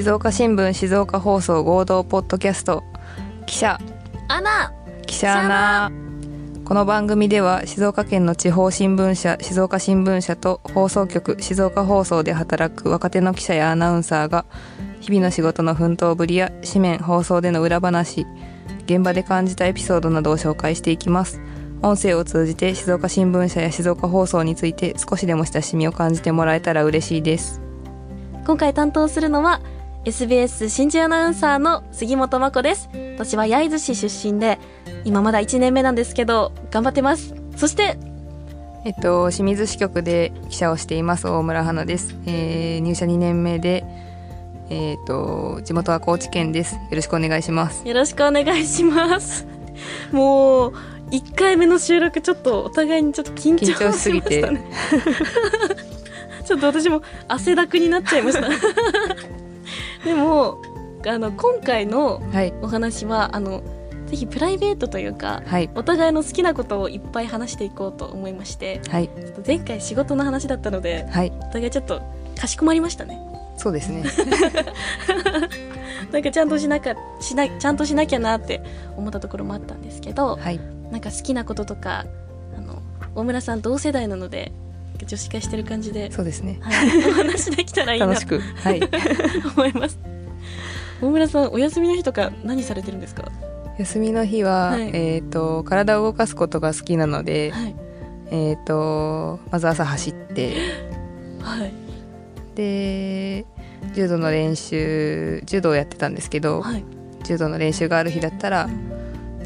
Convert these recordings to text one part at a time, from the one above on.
静岡新聞静岡放送合同ポッドキャスト。記者。アナ。記者アナ。この番組では静岡県の地方新聞社静岡新聞社と放送局静岡放送で働く若手の記者やアナウンサーが日々の仕事の奮闘ぶりや紙面放送での裏話現場で感じたエピソードなどを紹介していきます。音声を通じて静岡新聞社や静岡放送について少しでも親しみを感じてもらえたら嬉しいです。今回担当するのは SBS 新人アナウンサーの杉本真子です。私は焼津市出身で今まだ1年目なんですけど頑張ってます。そしてえっと清水支局で記者をしています大村花です、えー入社2年目でえっと地元は高知県です。よろしくお願いします。よろしくお願いします。もう1回目の収録ちょっとお互いにちょっと緊張緊張しすぎて。しましたねちょっと私も汗だくになっちゃいましたでもあの今回のはい。お話はあのぜひプライベートというかはい。お互いの好きなことをいっぱい話していこうと思いましてはい。ちょっと前回仕事の話だったのではい。お互いちょっとかしこまりましたね。そうですね。なんかちゃんとしなかしなちゃんとしなきゃなって思ったところもあったんですけどはい。なんか好きなこととかあの大村さん同世代なので女子会してる感じで、そうですね。はい、お話できたらいいな。と楽しく。はい。思います。大村さんお休みの日とか何されてるんですか？休みの日は、はい。えっ、と体を動かすことが好きなので、はい。えっ、とまず朝走って。はい。で柔道の練習柔道をやってたんですけど、はい。柔道の練習がある日だったら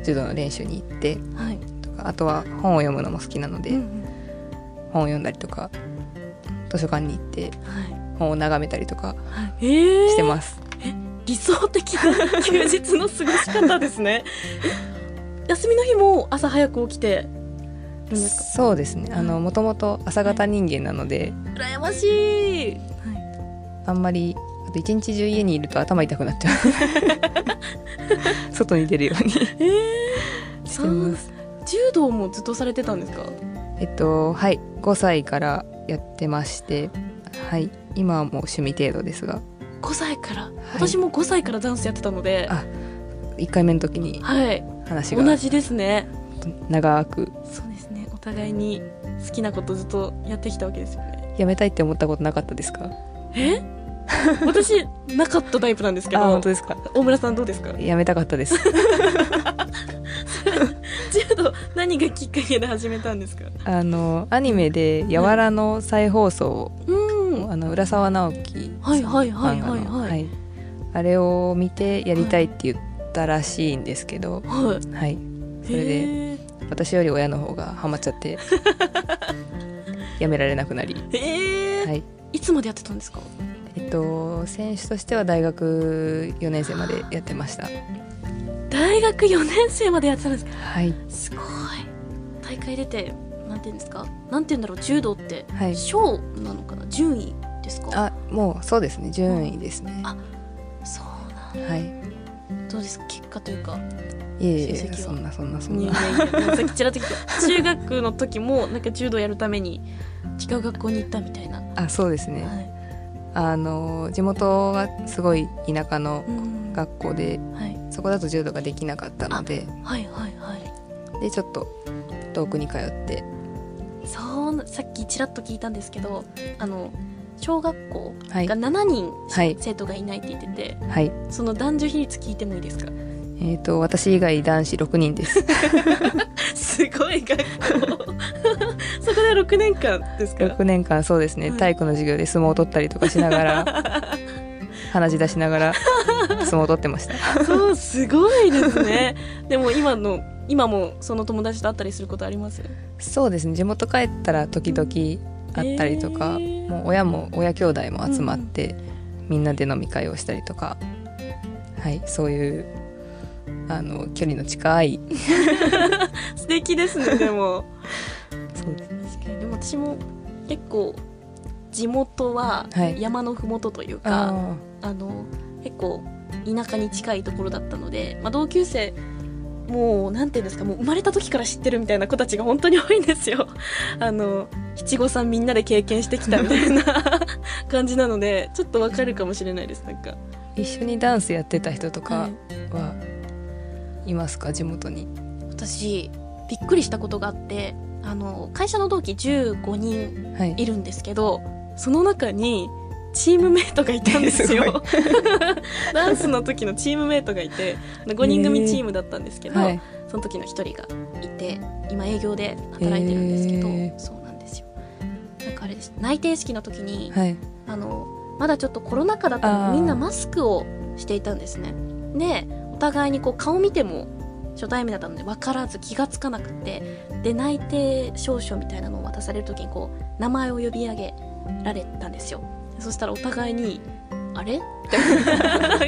柔道の練習に行ってはい、とかあとは本を読むのも好きなので、うんうん本を読んだりとか図書館に行ってはい。本を眺めたりとかはい、えー、してます、理想的な 休日の過ごし方ですね。え休みの日も朝早く起きてそうですね。あのもともと朝方人間なので、羨ましい、はい、あんまりあと一日中家にいると頭痛くなっちゃう。外に出るようにえしてます。ー、柔道もずっとされてたんですか？えっとはい5歳からやってましてはい今はもう趣味程度ですが。5歳から、私も5歳からダンスやってたので。あ1回目の時にはい。話が。同じですね。長く。そうですね。お互いに好きなことずっとやってきたわけですよね。やめたいって思ったことなかったですか？え？私なかったタイプなんですけあど本当ですか。大村さんどうですか？やめたかったです 柔道何がきっかけで始めたんですか？あのアニメで「やわら」の再放送、うん。あの浦沢直樹はいはいはいはい漫画のはい。あれを見てやりたいって言ったらしいんですけど、はい。はい、それで私より親の方がハマっちゃって やめられなくなり、えー。はい。いつまでやってたんですか？えっと、選手としては大学4年生までやってました大学4年生までやってたんです。かはい。すごい。大会出てなんて言うんですか？なんて言うんだろう柔道ってはい。賞なのかな？順位ですか？あもうそうですね。順位ですね。あそうなんはい。どうですか？結果というか。いえいえそんなそんなそんな。さっきちらっと中学の時もなんか柔道やるために違う学校に行ったみたいな、あそうですね、はい。あの地元がすごい田舎のうん。学校ではい、そこだと柔道ができなかったので。はいはいはい。でちょっと遠くに通って。そうなさっきちらっと聞いたんですけどあの小学校はい。が7人しはい。生徒がいないって言ってて、はい。その男女比率聞いてもいいですか？えっ、と私以外男子6人です。すごい学校。そこで6年間ですか？6年間そうですね、はい。体育の授業で相撲を取ったりとかしながら 鼻血出しながら相撲を取ってました。そうすごいですね。でも今の今もその友達と会ったりすることあります？そうですね。地元帰ったら時々会ったりとか、へー。もう親も親兄弟も集まって、みんなで飲み会をしたりとかはいそういうあの距離の近い 素敵ですねでも。そうです確かに。でも私も結構地元ははい。山のふもとというか、ああの結構田舎に近いところだったので、まあ、同級生もうなんていうんですかもう生まれた時から知ってるみたいな子たちが本当に多いんですよ。あの七五三みんなで経験してきたみたいな 感じなのでちょっとわかるかもしれないですなんか。一緒にダンスやってた人とかはいはい。ますか地元に？私びっくりしたことがあってあの会社の同期15人はい。いるんですけどその中にチームメイトがいたんですよ。ダンスの時のチームメイトがいて5人組チームだったんですけど、はい。その時の1人がいて今営業で働いてるんですけど、へー。そうなんですよ。なんかあれです。内定式の時に、はい。あのまだちょっとコロナ禍だったのでみんなマスクをしていたんですね。でお互いにこう顔見ても初対面だったので分からず気がつかなくてで内定証書みたいなのを渡される時にこう名前を呼び上げられたんですよそしたらお互いに「あれ?」ってなんか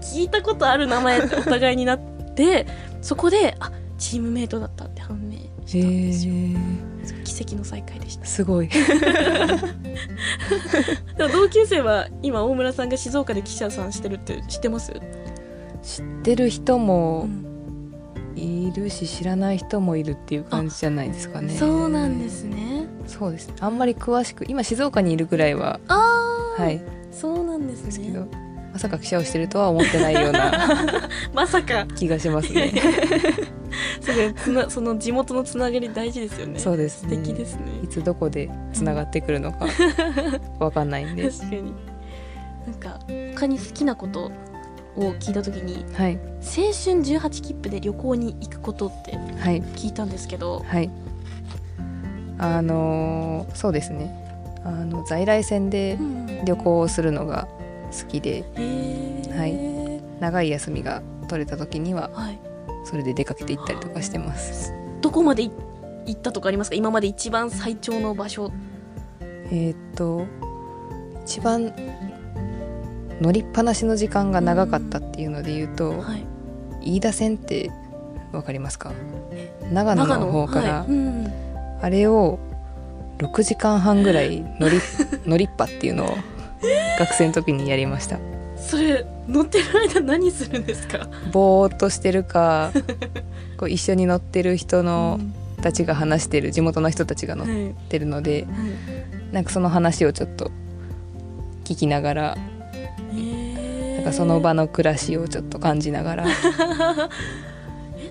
聞いたことある名前ってお互いになってそこであチームメイトだったって判明したんですよ。へ奇跡の再会でした。すごい。でも同級生は今大村さんが静岡で記者さんしてるって知ってます、知ってる人うもんいるし知らない人もいるっていう感じじゃないですかね。そうなんですねそうです。あんまり詳しく今静岡にいるぐらいはああ、はい。そうなんですね。ですけどまさか記者をしてるとは思ってないような まさか。気がしますね。それつなその地元のつながり大事ですよね。そうですね。素敵ですね。いつどこでつながってくるのか わかんないんで。確かに。なんか他に好きなことを聞いた時にはい。青春18切符で旅行に行くことってはい。聞いたんですけどはいあのーそうですね。あの在来線でうん。旅行をするのが好きではい。長い休みが取れた時にははい、それで出かけて行ったりとかしてます。どこまでい行ったとかありますか？今まで一番最長の場所。えーっと一番乗りっぱなしの時間が長かったっていうので言うと、はい。飯田線ってわかりますか？長野の方から、はい。うんあれを6時間半ぐらい乗り 乗りっぱっていうのを学生の時にやりました。それ乗ってる間何するんですか？ぼーっとしてるか こう一緒に乗ってる人のうん。たちが話してる地元の人たちが乗っはいてるのではい。なんかその話をちょっと聞きながらへー。なんかその場の暮らしをちょっと感じながら。え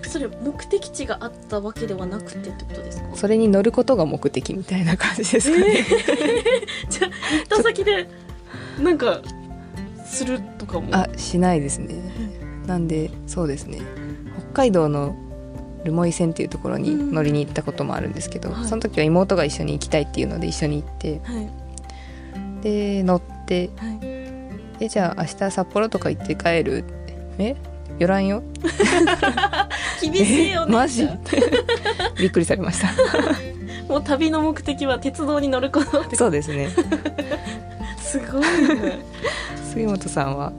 それ目的地があったわけではなくてってことですか？それに乗ることが目的みたいな感じですかね、じゃあ行った先でなんかするとかも？あしないですね。なんでそうですね。北海道の留萌線っていうところに乗りに行ったこともあるんですけど、はい。その時は妹が一緒に行きたいっていうので一緒に行ってはい。で乗ってはい「えじゃあ明日札幌とか行って帰る?」って「え？寄らんよ? 厳しいよね。マジ? 」びっくりされました。もう旅の目的は鉄道に乗ることそうですね。すごいね。杉本さんは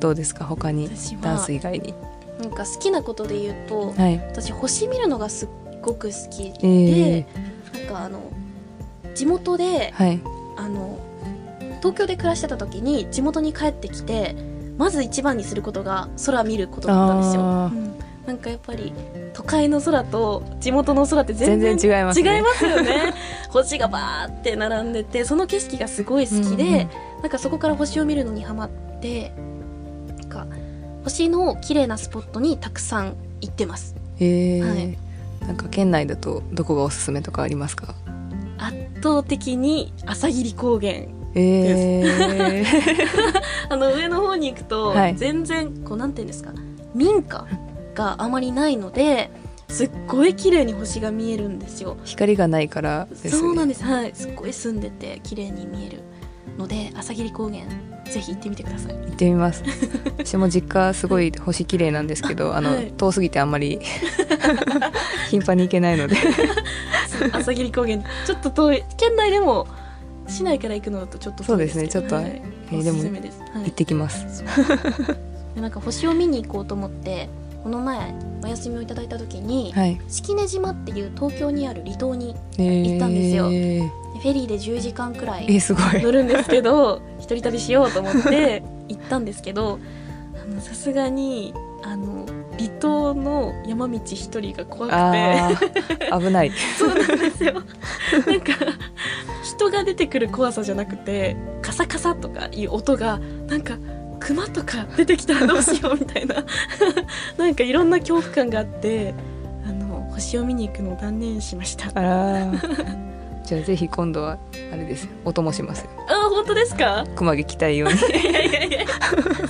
どうですか？他にダンス以外に。なんか好きなことで言うとはい。私星見るのがすっごく好きで、えなんかあの地元でー、はい。あの東京で暮らしてた時に地元に帰ってきてまず一番にすることが空見ることだったんですよ、うんなんかやっぱり都会の空と地元の空って全然違いますね。違いますよね。星がバーって並んでてその景色がすごい好きで、うんうんなんかそこから星を見るのにハマってなんか星の綺麗なスポットにたくさん行ってます。えー。はい。なんか県内だとどこがおすすめとかありますか？圧倒的に朝霧高原えー、あの上の方に行くと、はい。全然こうなんていうんですか民家があまりないのですっごい綺麗に星が見えるんですよ。光がないからですね。そうなんです。はい。すっごい澄んでて綺麗に見えるので朝霧高原ぜひ行ってみてください。行ってみます。私も実家すごい星綺麗なんですけどあの、はい。遠すぎてあんまり 頻繁に行けないので。朝霧高原。ちょっと遠い。県内でも市内から行くのだとちょっとそうですね。ちょっとはい。おえーですもはい行ってきます。でなんか星を見に行こうと思ってこの前お休みをいただいた時に、はい、式根島っていう東京にある離島にえー。行ったんですよ。フェリーで10時間くらいえーすごい。乗るんですけど一人旅しようと思って行ったんですけどさすがにあの離島の山道一人が怖くて。危ない。そうなんですよ。なんか人が出てくる怖さじゃなくてカサカサとかいう音がなんかクマとか出てきたらどうしようみたいな。なんかいろんな恐怖感があってあの星を見に行くのを断念しました。ああらー。じゃあぜひ今度はあれですよ。お供しますよ。本当ですか？熊毛着たいように。いやいやいや。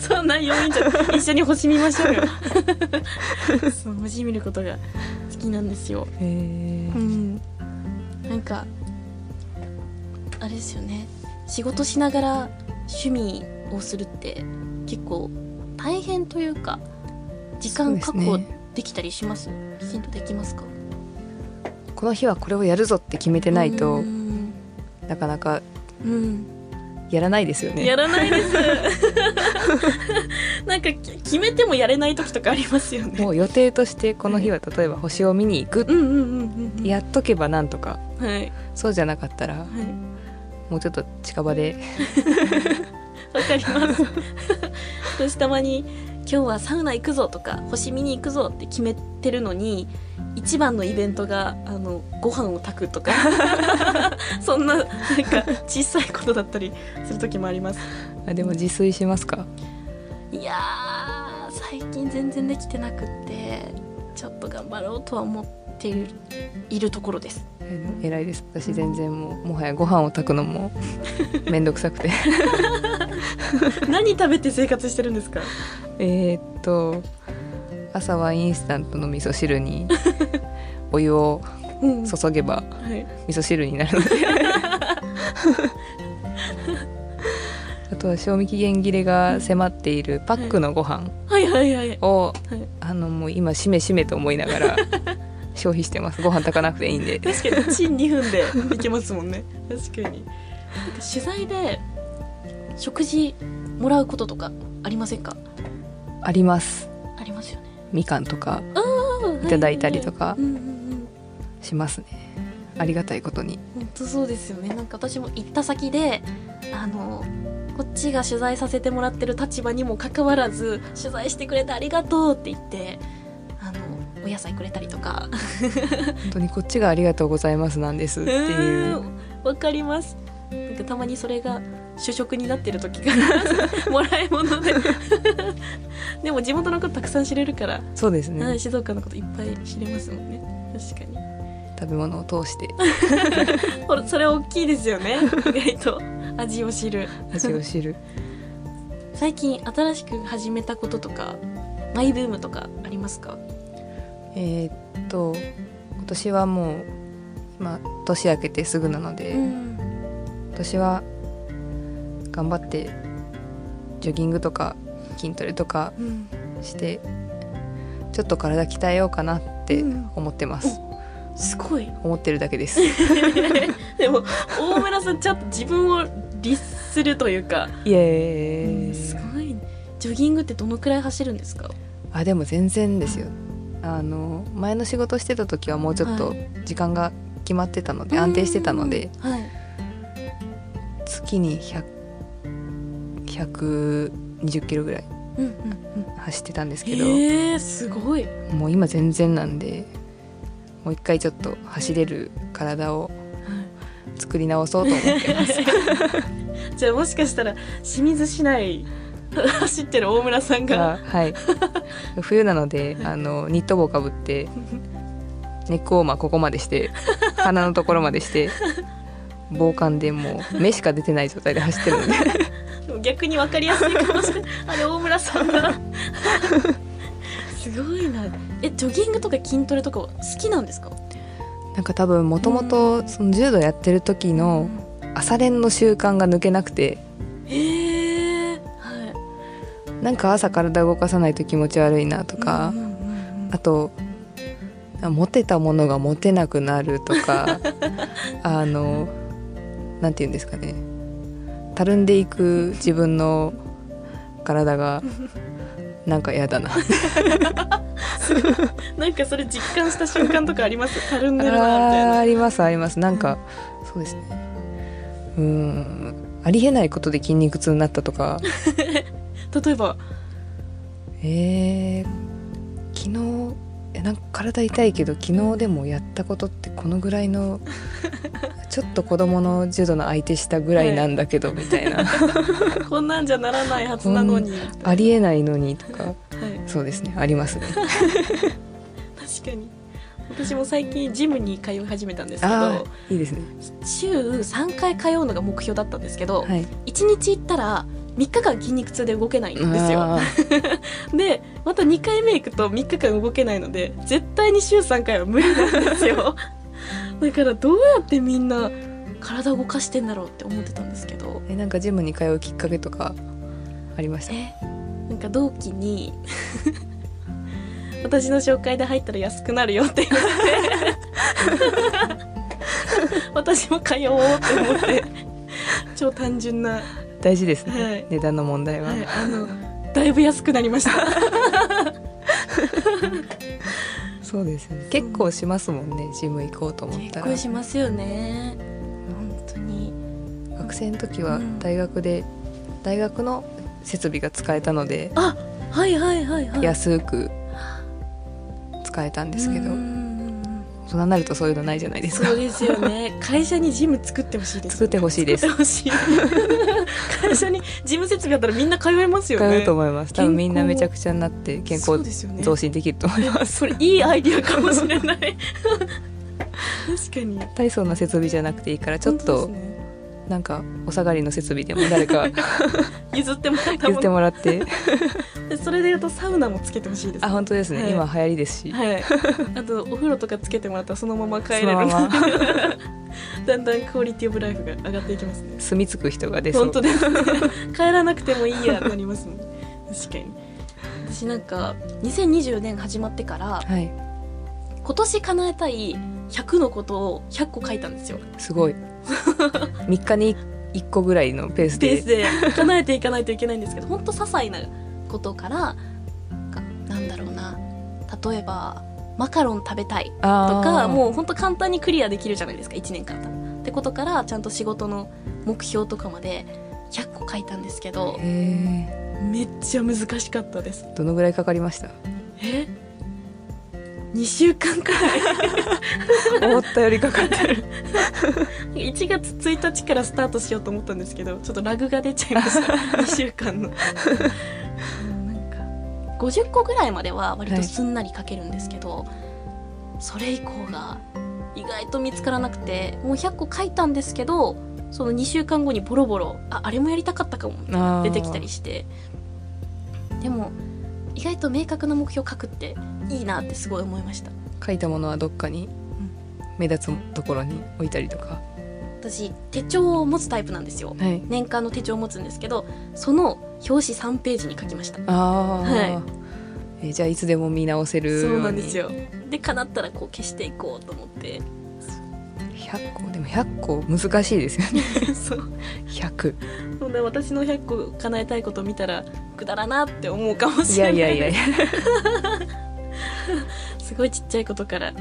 そんな要因じゃ一緒に星見ましょうよ。そう星見ることが好きなんですよ。へうーん。なんかあれですよね。仕事しながら趣味をするって結構大変というか時間確保できたりします？きちんとできますか？この日はこれをやるぞって決めてないとうん。なかなかうん。やらないですよね。やらないです。なんかき決めてもやれない時とかありますよね。もう予定としてこの日は例えば星を見に行くうんうんうんうんうん。やっとけばなんとか。はい。そうじゃなかったらはい。もうちょっと近場で わかります。私たまに今日はサウナ行くぞとか星見に行くぞって決めてるのに一番のイベントがあのご飯を炊くとか そんななんか小さいことだったりする時もあります。あでも自炊しますか？いやー最近全然できてなくってちょっと頑張ろうとは思っているいるところです。え偉いです。私全然もうもはやご飯を炊くのも めんどくさくて。何食べて生活してるんですか？えーっと朝はインスタントの味噌汁に お湯をうん。注げばはい。味噌汁になるので。あとは賞味期限切れが迫っているパックのご飯。はいはいはいを、はい。あのもう今しめしめと思いながら 消費してます。ご飯炊かなくていいんで。確かにチン2分で いけますもんね。確かに。取材で食事もらうこととかありませんか？あります。ありますよね。みかんとかい。いただいたりとかしますね。ありがたいことに。本当そうですよね。なんか私も行った先であのこっちが取材させてもらってる立場にもかかわらず取材してくれてありがとうって言ってあのお野菜くれたりとか。本当にこっちがありがとうございますなんですっていう。うんわかります。なんかたまにそれが主食になってる時が もらい物で。でも地元のことたくさん知れるから、そうですね。はい静岡のこといっぱい知れますもんね。確かに。食べ物を通して。それ大きいですよね。意外と味を知る。味を知る。最近新しく始めたこととかマイブームとかありますか？えーっと今年はもう今年明けてすぐなので、ん。今年は頑張ってジョギングとか筋トレとかうん。してちょっと体鍛えようかなってうん。思ってます、すごい。思ってるだけです。でも大村さんちゃんと自分を律するというか。イエーイすごい。ねジョギングってどのくらい走るんですか？あでも全然ですよ。あの前の仕事してた時はもうちょっとは時間が決まってたので安定してたのでうんはい。月に100 120キロぐらいうんうん走ってたんですうんけど、えー、すごい。もう今全然なんでもう一回ちょっと走れる体を作り直そうと思ってます。じゃあもしかしたら清水市内 走ってる大村さんが。がはい。冬なのであのニット帽かぶってネックウォーマーここまでして鼻のところまでして防寒でもう目しか出てない状態で走ってるので。逆に分かりやすいかもしれない。あれ大村さんだ すごいな。えジョギングとか筋トレとかは好きなんですか？なんか多分もともとその柔道やってる時の朝練の習慣が抜けなくて。へえはい。なんか朝体動かさないと気持ち悪いなとかあと持てたものが持てなくなるとか あのなんて言うんですかね。たるんでいく自分の体がなんか嫌だな。なんかそれ実感した瞬間とかあります？たるんでるなみたいな。ありますあります。なんかそうですね。うーん。ありえないことで筋肉痛になったとか。例えば？えー、昨日えなんか体痛いけど昨日でもやったことってこのぐらいのちょっと子供の柔道の相手したぐらいなんだけど、みたいな。こんなんじゃならないはずなのに、ありえないのにとか。はい、そうですね。ありますね。確かに。私も最近ジムに通い始めたんですけあどあいいですね。週3回通うのが目標だったんですけど、はい。1日行ったら3日間筋肉痛で動けないんですよ。あ でまた2回目行くと3日間動けないので絶対に週3回は無理なんですよだからどうやってみんな体を動かしてんだろうって思ってたんですけど。ーえなんかジムに通うきっかけとかありました？えなんか同期に 私の紹介で入ったら安くなるよって言われて。私も通おうって思って。超単純な、大事ですね、はい。値段の問題は、はい、あのだいぶ安くなりました そうですよね結構しますもんねジム行こうと思っ結たら。構しますよね。本当に。学生の時はうん。大学で、大学の設備が使えたのであはいはいはいはい。安く使えたんですけど。うん人になるとそういうのないじゃないですか。そうですよね。会社にジム作ってほしいです。作ってほしいです。会社にジム設備あったらみんな通えますよね。使うと思います。多分みんなめちゃくちゃになって健康増進できると思います。それいいアイディアかもしれない。確かに。大層な設備じゃなくていいからちょっとねなんかお下がりの設備でも誰か 譲ってもらった譲ってもらって。でそれでいうとサウナもつけてほしいです。あ本当ですね、はい。今流行りですし、はい。あとお風呂とかつけてもらったらそのまま帰れる。まま だんだんクオリティオブライフが上がっていきますね。住み着く人が出そう。本当ですね。帰らなくてもいいやなりますね確かに。私なんか2020年始まってからはい。今年叶えたい100のことを100個書いたんですよ。すごい 3日に1個ぐらいのペースでペースで叶えていかないといけないんですけど本当些細なことからなんだろうな。例えばマカロン食べたいとあかー。もう本当簡単にクリアできるじゃないですか1年間ってことからちゃんと仕事の目標とかまで100個書いたんですけどへめっちゃ難しかったです。ーどのぐらいかかりました？え？2週間くらい。思ったよりかかってる。1月1日からスタートしようと思ったんですけどちょっとラグが出ちゃいました。2週間の。うんなんか50個ぐらいまでは割とすんなり書けるんですけど、それ以降が意外と見つからなくてもう100個書いたんですけどその2週間後にボロボロああれもやりたかったかも出てきたりして。でも意外と明確な目標書くっていいなってすごい思いました。書いたものはどっかに目立つところに置いたりとか。私手帳を持つタイプなんですよ。はい。年間の手帳を持つんですけどその表紙3ページに書きました。ああ、はえーじゃあいつでも見直せるそうなんですよ。で叶ったらこう消していこうと思って100個？でも100個難しいですよね。そう。100そんな私の100個叶えたいこと見たらくだらなって思うかもいしれない。やいやいやいや。すごいちっちゃいことから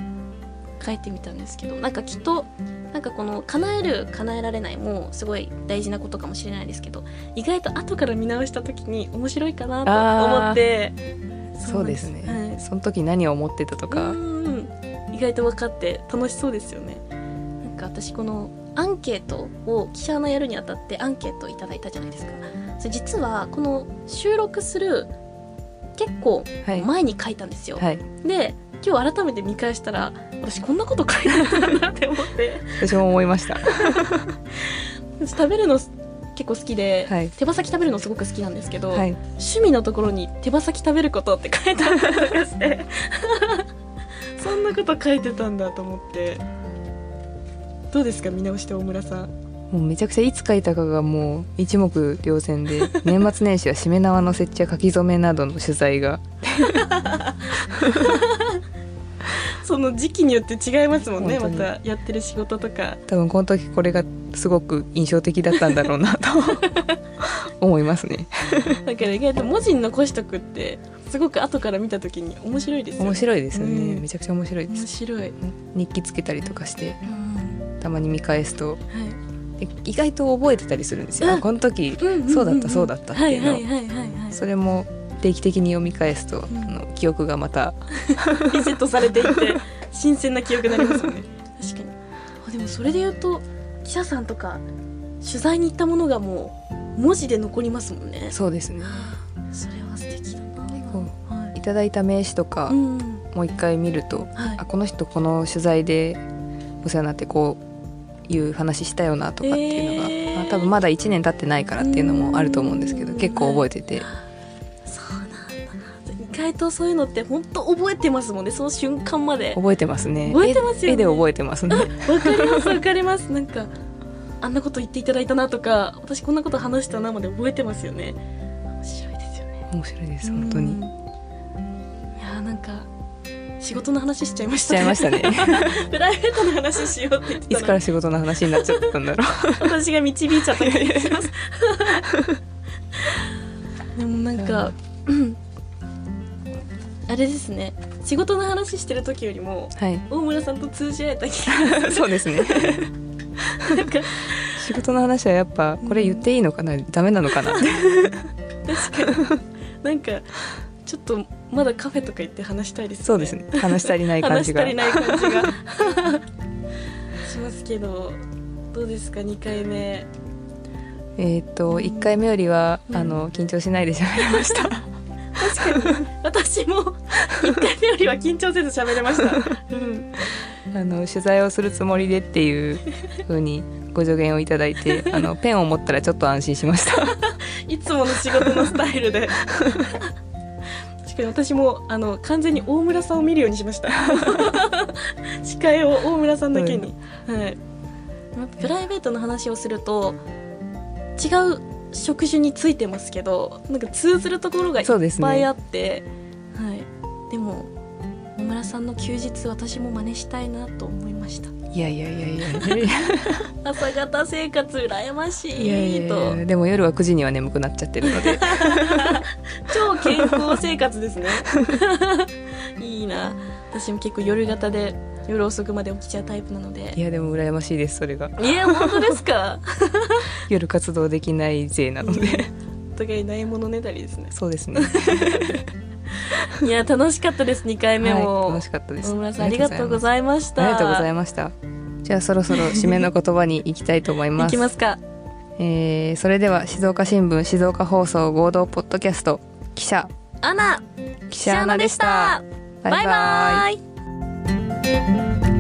書いてみたんですけどなんかきっとなんかこの叶える叶えられないもすごい大事なことかもしれないですけど意外と後から見直した時に面白いかなと思ってそうです。ね、はい。その時何を思ってたとか、うん。意外と分かって楽しそうですよね私このアンケートを記者のやるにあたってアンケートをいただいたじゃないですか。それ実はこの収録する結構はい、前に書いたんですよ、はい、で今日改めて見返したら私こんなこと書いてたんだって思って。私も思いました。私食べるの結構好きで、はい。手羽先食べるのすごく好きなんですけど、はい。趣味のところに手羽先食べることって書いてあったりとかして。そんなこと書いてたんだと思ってどうですか見直して大村さん。もうめちゃくちゃいつ書いたかがもう一目瞭然で 年末年始はしめ縄の設置や書き初めなどの取材が。その時期によって違いますもんねまたやってる仕事とか。多分この時これがすごく印象的だったんだろうなと。思いますね。だから意外と文字に残しとくってすごく後から見た時に面白いですよね。面白いですよね、うん。めちゃくちゃ面白いで面す白い、日記つけたりとかして。うんたまに見返すとはい。で意外と覚えてたりするんですよ、うん。あこの時そうだったそうだったっていうの。はいはいはいはいはい。それも定期的に読み返すと、ん。あの記憶がまた リセットされていって 新鮮な記憶になりますよね。確かに。あでもそれで言うと記者さんとか取材に行ったものがもう文字で残りますもんね。そうですね。それは素敵だな。構はい。ただいた名刺とか、うん。もう一回見るとはい。あこの人この取材でお世話になってこういう話したよなとかっていうのが、へー。まあ、多分まだ1年経ってないからっていうのもあると思うんですけどうん。結構覚えてて、そうなんだ意外とそういうのって本当覚えてますもんね。その瞬間まで。覚えてますね。覚えてますよね。絵絵で覚えてますね。わかりますわかります。なんかあんなこと言っていただいたなとか私こんなこと話したなまで覚えてますよね。面白いですよね。面白いです本当に。うん。いやーなんか仕事の話しちゃいまししたちゃいましたね。プライベートの話しようって言っていつから仕事の話になっちゃったんだろ私が導いちゃった気がします。でもなんか、うん。あれですね。仕事の話してる時よりもうはい。大村さんと通じ合えた気がそうですね。なんか仕事の話はやっぱこれ言っていいのかな？ダメなのかな？って確かに。なんかちょっとまだカフェとか行って話したいですね。そうですね。話し足りない感話しじが足りない感じが。しますけどどうですか？2回目。えっと1回目よりはあの緊張しないで喋りました。確かに。私も1回目よりは緊張せず喋れました、うん、あの取材をするつもりでっていう風にご助言をいただいて あのペンを持ったらちょっと安心しました。いつもの仕事のスタイルで確かに私もあの完全に大村さんを見るようにしました。司会を大村さんだけに、はい。プライベートの話をすると違う職種についてますけどなんか通ずるところがいっぱいあって、はい、でも大村さんの休日私も真似したいなと思いましたいやいやいやいや。い や朝方生活羨ましいいやいやいとや。でも夜は9時には眠くなっちゃってるので。超健康生活ですね。いいな。私も結構夜型で夜遅くまで起きちゃうタイプなのいでやでも羨ましいですそれが。いや本当ですか？夜活動できない勢なので。お互いないものねだりですね。そうですね いや楽しかったです2回目も、はい、楽しかったです。大村さんありがとうごいざいました。ありがとうございました。じゃあそろそろ締めの言葉に行きたいと思いいます。きますか。えーそれでは静岡新聞静岡放送合同ポッドキャスト記者。アナ記者アナでした。バイバイ